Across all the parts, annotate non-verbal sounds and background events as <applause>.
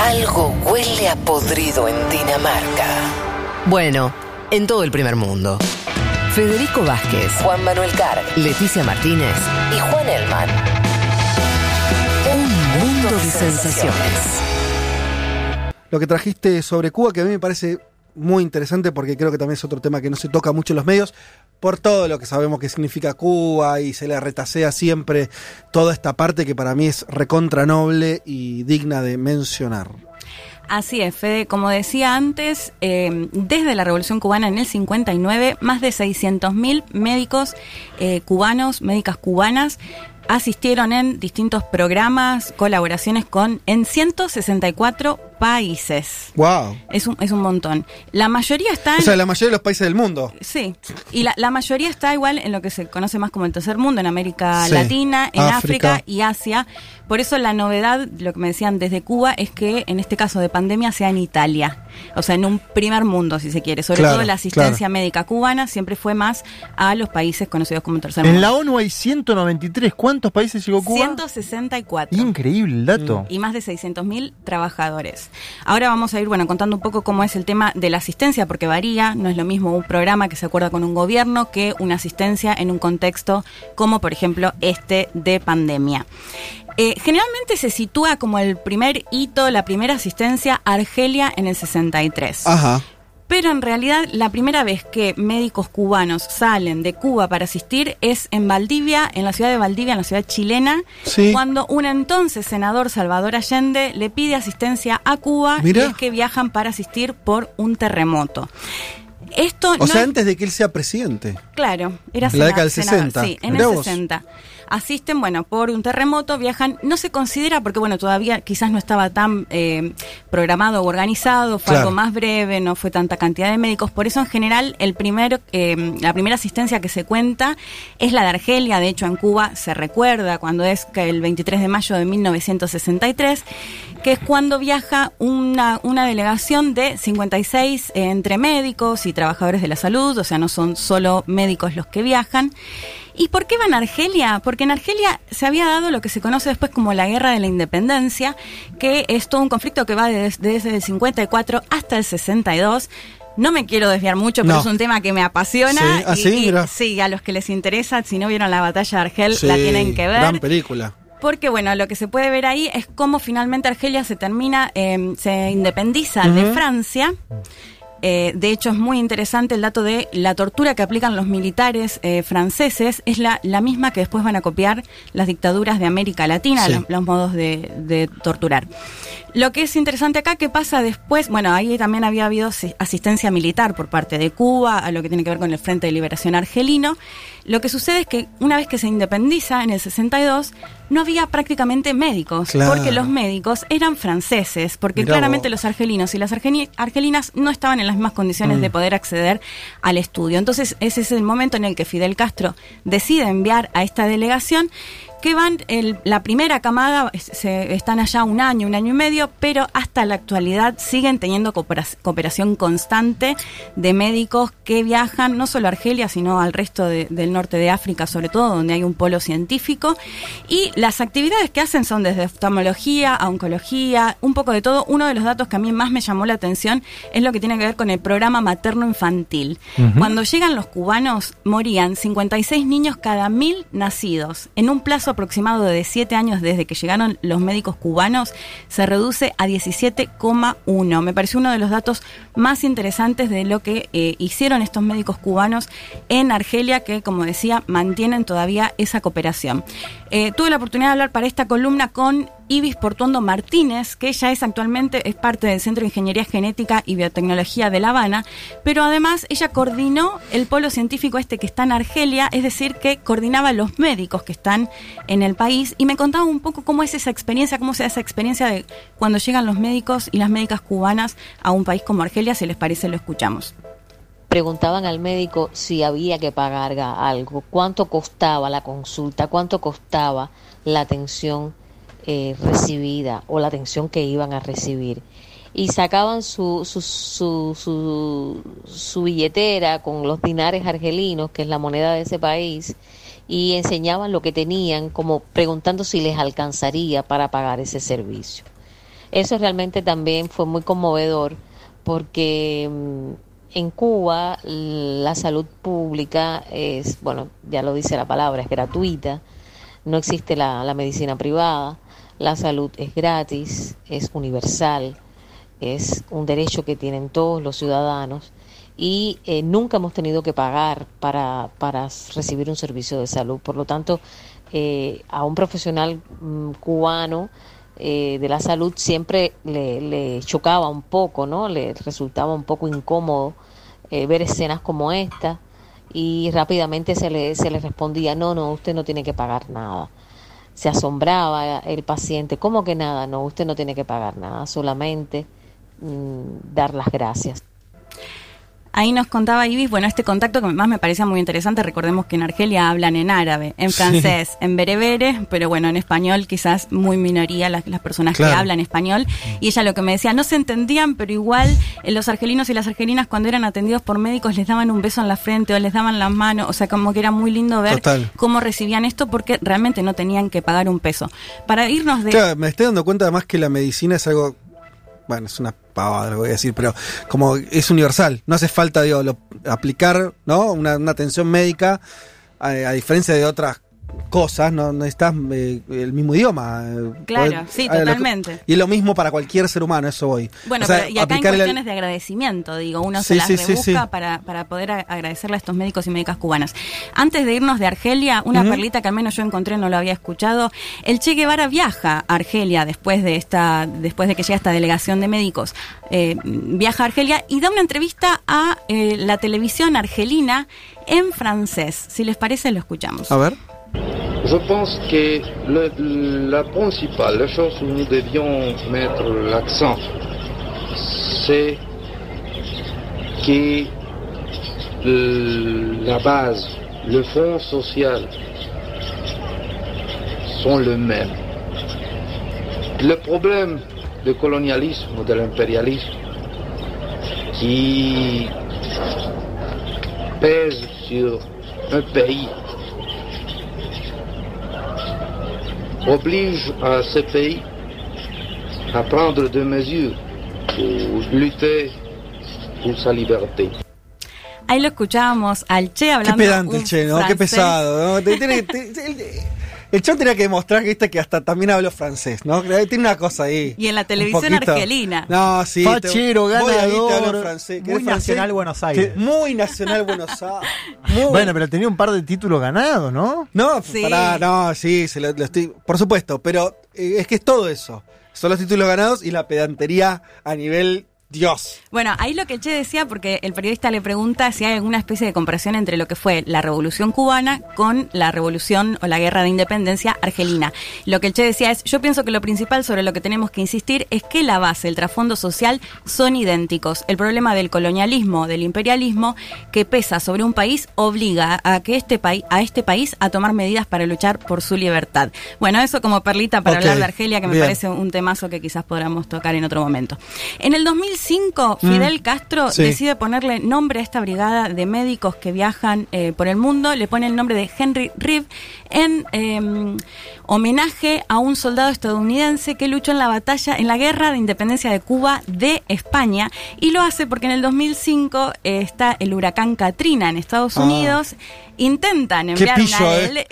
Algo huele a podrido en Dinamarca. Bueno, en todo el primer mundo. Federico Vázquez, Juan Manuel Carg, Leticia Martínez y Juan Elman. Un mundo de sensaciones. Lo que trajiste sobre Cuba, que a mí me parece muy interesante porque creo que también es otro tema que no se toca mucho en los medios, por todo lo que sabemos que significa Cuba y se le retasea siempre toda esta parte que para mí es recontra noble y digna de mencionar. Así es, Fede. Como decía antes, eh, desde la Revolución Cubana en el 59, más de 600.000 médicos eh, cubanos, médicas cubanas, asistieron en distintos programas, colaboraciones con en 164 países. Wow. Es un, es un montón. La mayoría está en... O sea, la mayoría de los países del mundo. Sí, y la, la mayoría está igual en lo que se conoce más como el tercer mundo, en América Sí. Latina, en África. África. y Asia. Por eso la novedad, lo que me decían desde Cuba, es que en este caso de pandemia sea en Italia. O sea, en un primer mundo, si se quiere. Sobre Claro, todo la asistencia claro. médica cubana siempre fue más a los países conocidos como tercer mundo. En la ONU hay 193. ¿Cuántos países llegó Cuba? 164. Increíble el dato. y más de 600.000 trabajadores. Ahora vamos a ir bueno contando un poco cómo es el tema de la asistencia, porque varía, no es lo mismo un programa que se acuerda con un gobierno que una asistencia en un contexto como por ejemplo este de pandemia. Eh, generalmente se sitúa como el primer hito, la primera asistencia a Argelia en el 63. Ajá. Pero en realidad la primera vez que médicos cubanos salen de Cuba para asistir es en Valdivia, en la ciudad de Valdivia, en la ciudad chilena, Sí. cuando un entonces senador Salvador Allende le pide asistencia a Cuba Mirá. y es que viajan para asistir por un terremoto. Esto O no sea, es- antes de que él sea presidente. Claro, era En la década del senador, 60. Sí, en Mirá el vos. 60. Asisten, bueno, por un terremoto, viajan, no se considera, porque bueno, todavía quizás no estaba tan eh, programado o organizado, fue Claro. algo más breve, no fue tanta cantidad de médicos, por eso en general el primer, eh, la primera asistencia que se cuenta es la de Argelia, de hecho en Cuba se recuerda cuando es que el 23 de mayo de 1963, que es cuando viaja una, una delegación de 56 eh, entre médicos y trabajadores de la salud, o sea, no son solo médicos los que viajan. ¿Y por qué van a Argelia? Porque en Argelia se había dado lo que se conoce después como la Guerra de la Independencia, que es todo un conflicto que va des- desde, el 54 hasta el 62. No me quiero desviar mucho, pero No. es un tema que me apasiona. Sí, ¿ah, y, sí? y- Mirá. sí, a los que les interesa, si no vieron la batalla de Argel, la tienen que ver. Gran película. Porque bueno, lo que se puede ver ahí es cómo finalmente Argelia se termina, eh, se independiza de. Francia. Eh, de hecho, es muy interesante el dato de la tortura que aplican los militares eh, franceses. Es la, la misma que después van a copiar las dictaduras de América Latina, Sí. los, los modos de, de torturar. Lo que es interesante acá, ¿qué pasa después? Bueno, ahí también había habido si- asistencia militar por parte de Cuba a lo que tiene que ver con el Frente de Liberación Argelino. Lo que sucede es que una vez que se independiza en el 62, no había prácticamente médicos, Claro. porque los médicos eran franceses, porque Mirá claramente vos. los argelinos y las argelinas no estaban en las mismas condiciones Mm. de poder acceder al estudio. Entonces, ese es el momento en el que Fidel Castro decide enviar a esta delegación que van, el- la primera camada, se, están allá un año, un año y medio, pero hasta la actualidad siguen teniendo coopera- cooperación constante de médicos que viajan no solo a Argelia, sino al resto de- del norte de África, sobre todo, donde hay un polo científico. Y las actividades que hacen son desde oftalmología a oncología, un poco de todo. Uno de los datos que a mí más me llamó la atención es lo que tiene que ver con el programa materno-infantil. Cuando llegan los cubanos, morían 56 niños cada mil nacidos. En un plazo aproximado de 7 años desde que llegaron los médicos cubanos, se reduce a 17,1. Me pareció uno de los datos más interesantes de lo que eh, hicieron estos médicos cubanos en Argelia, que, como decía, mantienen todavía esa cooperación. Eh, tuve la oportunidad de hablar para esta columna con Ibis Portuondo Martínez, que ella es actualmente es parte del Centro de Ingeniería Genética y Biotecnología de La Habana, pero además ella coordinó el polo científico este que está en Argelia, es decir, que coordinaba los médicos que están en el país y me contaba un poco cómo es esa experiencia, cómo se da esa experiencia de cuando llegan los médicos y las médicas cubanas a un país como Argelia, si les parece lo escuchamos. preguntaban al médico si había que pagar ga- algo, cuánto costaba la consulta, cuánto costaba la atención eh, recibida o la atención que iban a recibir. Y sacaban su, su, su, su, su billetera con los dinares argelinos, que es la moneda de ese país, y enseñaban lo que tenían, como preguntando si les alcanzaría para pagar ese servicio. Eso realmente también fue muy conmovedor porque mm, en Cuba la salud pública es, bueno, ya lo dice la palabra, es gratuita, no existe la, la medicina privada, la salud es gratis, es universal, es un derecho que tienen todos los ciudadanos y eh, nunca hemos tenido que pagar para, para recibir un servicio de salud. Por lo tanto, eh, a un profesional mm, cubano eh, de la salud siempre le, le, chocaba un poco, ¿no? Le resultaba un poco incómodo ver escenas como esta y rápidamente se le, se le respondía, no, no, usted no tiene que pagar nada. Se asombraba el paciente, ¿cómo que nada? No, usted no tiene que pagar nada, solamente mm, dar las gracias. Ahí nos contaba Ibis, bueno, este contacto que más me parecía muy interesante, recordemos que en Argelia hablan en árabe, en francés, en berebere, pero bueno, en español quizás muy minoría las, personas que hablan español. Y ella lo que me decía, no se entendían, pero igual eh, los argelinos y las argelinas cuando eran atendidos por médicos les daban un beso en la frente o les daban las manos, o sea, como que era muy lindo ver cómo recibían esto porque realmente no tenían que pagar un peso. Para irnos de... Claro, me estoy dando cuenta además que la medicina es algo bueno, es una pavada lo voy a decir, pero como es universal, no hace falta digo, aplicar ¿no? una, una atención médica a, a, diferencia de otras cosas, no necesitas eh, el mismo idioma. Eh, claro, sí, totalmente. y es lo mismo para cualquier ser humano, eso voy. Bueno, pero, y acá hay cuestiones de agradecimiento, digo, uno se las rebusca para, para poder agradecerle a estos médicos y médicas cubanas. Antes de irnos de Argelia, una perlita que al menos yo encontré, no lo había escuchado, el Che Guevara viaja a Argelia después de esta, después de que llega esta delegación de médicos, eh, viaja a Argelia y da una entrevista a la televisión argelina en francés. Si les parece, lo escuchamos. A ver. Je pense que la principale, la chose où nous devions mettre l'accent, c'est que la base, le fonds social sont le même. Le problème du colonialisme ou de l'impérialisme qui pèse sur un pays oblige a ce pays a prendre des mesures pour lutter pour sa liberté. Ahí lo escuchábamos al Che hablando. Qué pedante el Che, ¿no? Qué pesado, ¿no? <laughs> El Chon tenía que demostrar que, este, que hasta también habló francés, ¿no? Tiene una cosa ahí. Y en la televisión argelina. No, sí. Fachero, ganador. Francés. Muy nacional Buenos Aires. muy nacional Buenos <laughs> Aires. Bueno, pero tenía un par de títulos ganados, ¿no? No, sí. no, sí, se lo, estoy, por supuesto, pero eh, es que es todo eso. Son los títulos ganados y la pedantería a nivel Dios. Bueno, ahí lo que Che decía, porque el periodista le pregunta si hay alguna especie de comparación entre lo que fue la revolución cubana con la revolución o la guerra de independencia argelina. Lo que el Che decía es, yo pienso que lo principal sobre lo que tenemos que insistir es que la base, el trasfondo social son idénticos. El problema del colonialismo, del imperialismo, que pesa sobre un país, obliga a que este país, a este país a tomar medidas para luchar por su libertad. Bueno, eso como perlita para hablar de Argelia, que me parece un temazo que quizás podamos tocar en otro momento. En el 2000 2005, mm. Fidel Castro decide ponerle nombre a esta brigada de médicos que viajan eh, por el mundo. Le pone el nombre de Henry Reeve en em, homenaje a un soldado estadounidense que luchó en la batalla, en la guerra de independencia de Cuba de España. Y lo hace porque en el 2005 eh, está el huracán Katrina en Estados ah. Unidos intentan enviar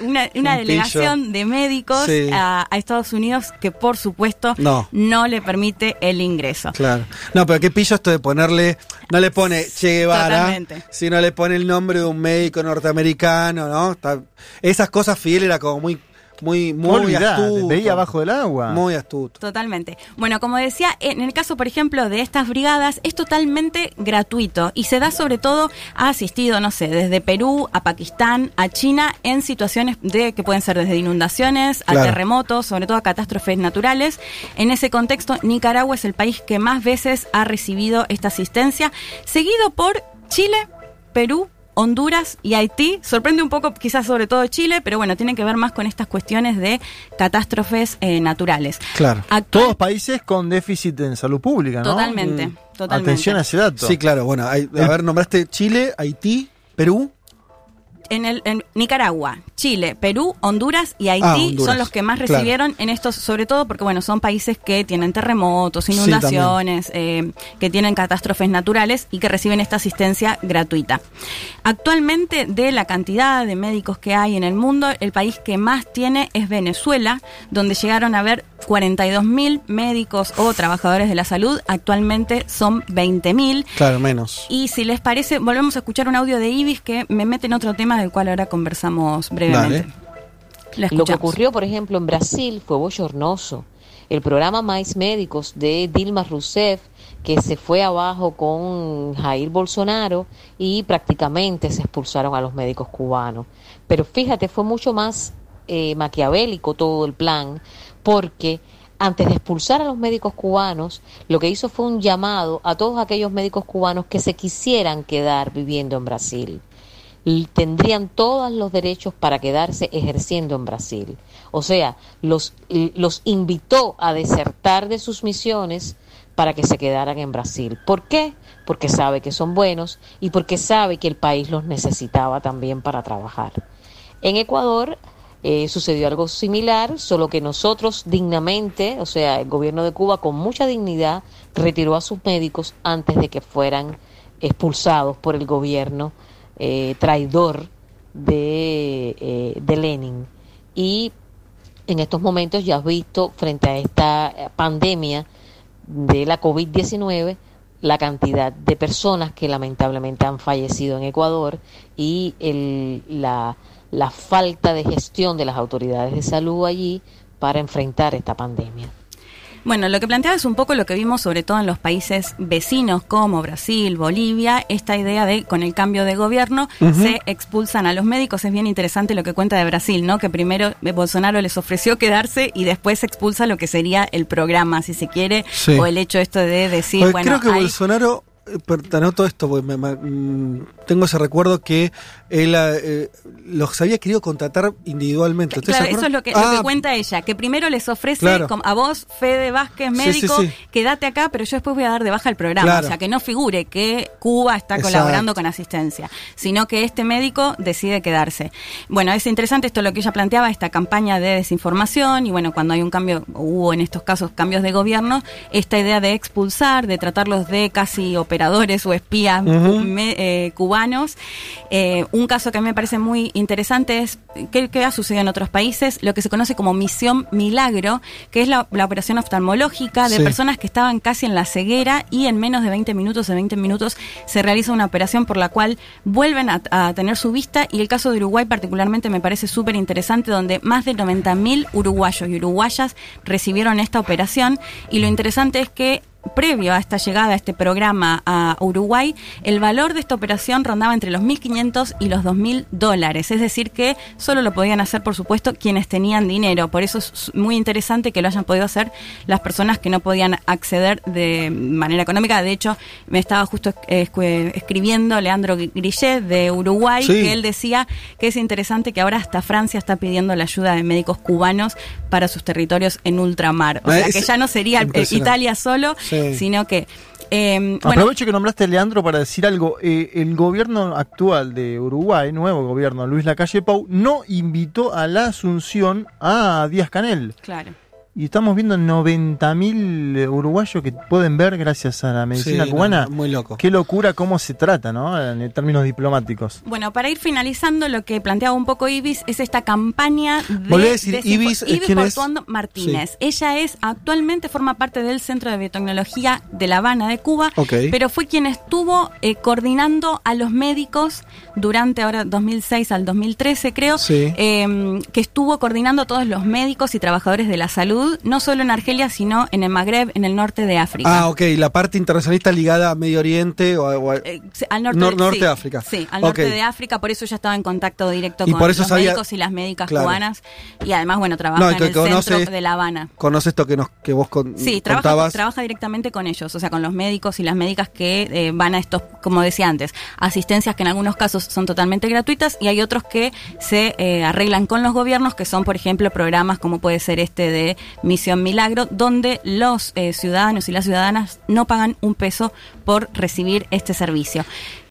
una, eh. delegación de médicos a, Estados Unidos que por supuesto no. le permite el ingreso. Claro. No, pero qué pillo esto de ponerle, no le pone Che Guevara, sino le pone el nombre de un médico norteamericano, ¿no? esas cosas Fidel era como muy muy, muy astuto. Veía abajo del agua. Muy astuto. Totalmente. Bueno, como decía, en el caso, por ejemplo, de estas brigadas, es totalmente gratuito y se da sobre todo, ha asistido, no sé, desde Perú a Pakistán, a China, en situaciones de que pueden ser desde inundaciones a terremotos, sobre todo a catástrofes naturales. En ese contexto, Nicaragua es el país que más veces ha recibido esta asistencia, seguido por Chile, Perú, Honduras y Haití. Sorprende un poco quizás sobre todo Chile, pero bueno, tiene que ver más con estas cuestiones de catástrofes eh, naturales. Claro. Todos países con déficit en salud pública, ¿no? Totalmente, mm. totalmente. Atención a ese dato. Sí, claro. Bueno, a ver, nombraste Chile, Haití, Perú. En, el, en Nicaragua, Chile, Perú, Honduras y Haití Ah, Honduras, son los que más claro. recibieron en estos, sobre todo porque bueno, son países que tienen terremotos, inundaciones, eh, que tienen catástrofes naturales y que reciben esta asistencia gratuita. Actualmente, de la cantidad de médicos que hay en el mundo, el país que más tiene es Venezuela, donde llegaron a haber 42 mil médicos o trabajadores de la salud. Actualmente son 20 mil. Claro, menos. Y si les parece, volvemos a escuchar un audio de Ibis que me mete en otro tema del cual ahora conversamos brevemente. La Lo que ocurrió, por ejemplo, en Brasil fue bochornoso. El programa Mais Médicos de Dilma Rousseff, que se fue abajo con Jair Bolsonaro y prácticamente se expulsaron a los médicos cubanos. Pero fíjate, fue mucho más eh, maquiavélico todo el plan, porque antes de expulsar a los médicos cubanos, lo que hizo fue un llamado a todos aquellos médicos cubanos que se quisieran quedar viviendo en Brasil tendrían todos los derechos para quedarse ejerciendo en Brasil. O sea, los, los invitó a desertar de sus misiones para que se quedaran en Brasil. ¿Por qué? Porque sabe que son buenos y porque sabe que el país los necesitaba también para trabajar. En Ecuador eh, sucedió algo similar, solo que nosotros dignamente, o sea, el gobierno de Cuba con mucha dignidad retiró a sus médicos antes de que fueran expulsados por el gobierno eh, traidor de, eh, de Lenin. Y en estos momentos ya has visto, frente a esta pandemia de la COVID-19, la cantidad de personas que lamentablemente han fallecido en Ecuador y el, la, la falta de gestión de las autoridades de salud allí para enfrentar esta pandemia. Bueno, lo que planteaba es un poco lo que vimos sobre todo en los países vecinos como Brasil, Bolivia, esta idea de con el cambio de gobierno se expulsan a los médicos. Es bien interesante lo que cuenta de Brasil, ¿no? Que primero eh, Bolsonaro les ofreció quedarse y después se expulsa lo que sería el programa, si se quiere, Sí. o el hecho esto de decir, Porque bueno, creo que hay- Bolsonaro, per- te anoto esto, porque me- me- mm, tengo ese recuerdo que él eh, los había querido contratar individualmente. ¿Ustedes Claro, eso es lo que, lo que Ah, cuenta ella, que primero les ofrece Claro. a vos, Fede Vázquez, Sí, sí, médico, sí. quédate acá, pero yo después voy a dar de baja el programa. Claro. O sea, que no figure que Cuba está Exacto. colaborando con asistencia, sino que este médico decide quedarse. Bueno, es interesante esto lo que ella planteaba, esta campaña de desinformación, y bueno, cuando hay un cambio, hubo en estos casos cambios de gobierno, esta idea de expulsar, de tratarlos de casi operadores o espías me- eh, cubanos. Eh, un caso que a mí me parece muy interesante es que, que ha sucedido en otros países, lo que se conoce como misión milagro, que es la, la operación oftalmológica de Sí. personas que estaban casi en la ceguera y en menos de 20 minutos, de 20 minutos, se realiza una operación por la cual vuelven a, a tener su vista y el caso de Uruguay particularmente me parece súper interesante donde más de 90.000 uruguayos y uruguayas recibieron esta operación y lo interesante es que previo a esta llegada a este programa a Uruguay, el valor de esta operación rondaba entre los 1.500 y los 2.000 dólares. Es decir, que solo lo podían hacer, por supuesto, quienes tenían dinero. Por eso es muy interesante que lo hayan podido hacer las personas que no podían acceder de manera económica. De hecho, me estaba justo eh, escribiendo Leandro Grillet de Uruguay, Sí. que él decía que es interesante que ahora hasta Francia está pidiendo la ayuda de médicos cubanos para sus territorios en ultramar. O Ah, sea, es que ya no sería eh. Italia solo, Sí. Sino que... eh, bueno, Aprovecho que nombraste a Leandro para decir algo. Eh, el gobierno actual de Uruguay, nuevo gobierno, Luis Lacalle Pou, no invitó a la Asunción a Díaz Canel. claro. Y estamos viendo 90.000 uruguayos que pueden ver gracias a la medicina Sí, cubana. no, muy loco. Qué locura cómo se trata, ¿no? En términos diplomáticos. Bueno, para ir finalizando, lo que planteaba un poco Ibis es esta campaña de. Volví a decir, Ibis, ¿es quién es? Portuondo Martínez. Ella es, actualmente forma parte del Centro de Biotecnología de La Habana, de Cuba, pero fue quien estuvo eh, coordinando a los médicos durante ahora 2006 al 2013, creo, Sí. eh, que estuvo coordinando a todos los médicos y trabajadores de la salud, no solo en Argelia, sino en el Magreb, en el norte de África. Ah, ok, la parte internacionalista ligada a Medio Oriente o, a- o a- Eh, al norte, Nor- de- norte sí, de África. Sí, al norte de África, por eso ya estaba en contacto directo Y con por eso los sabía- médicos y las médicas Claro. cubanas. Y además, bueno, trabaja No, en el centro de La Habana. conoce esto que nos que vos con- Sí, trabaja directamente con ellos, o sea, con los médicos y las médicas que eh, van a estos, como decía antes, asistencias que en algunos casos son totalmente gratuitas y hay otros que se eh, arreglan con los gobiernos, que son, por ejemplo, programas como puede ser este de Misión Milagro, donde los eh, ciudadanos y las ciudadanas no pagan un peso por recibir este servicio.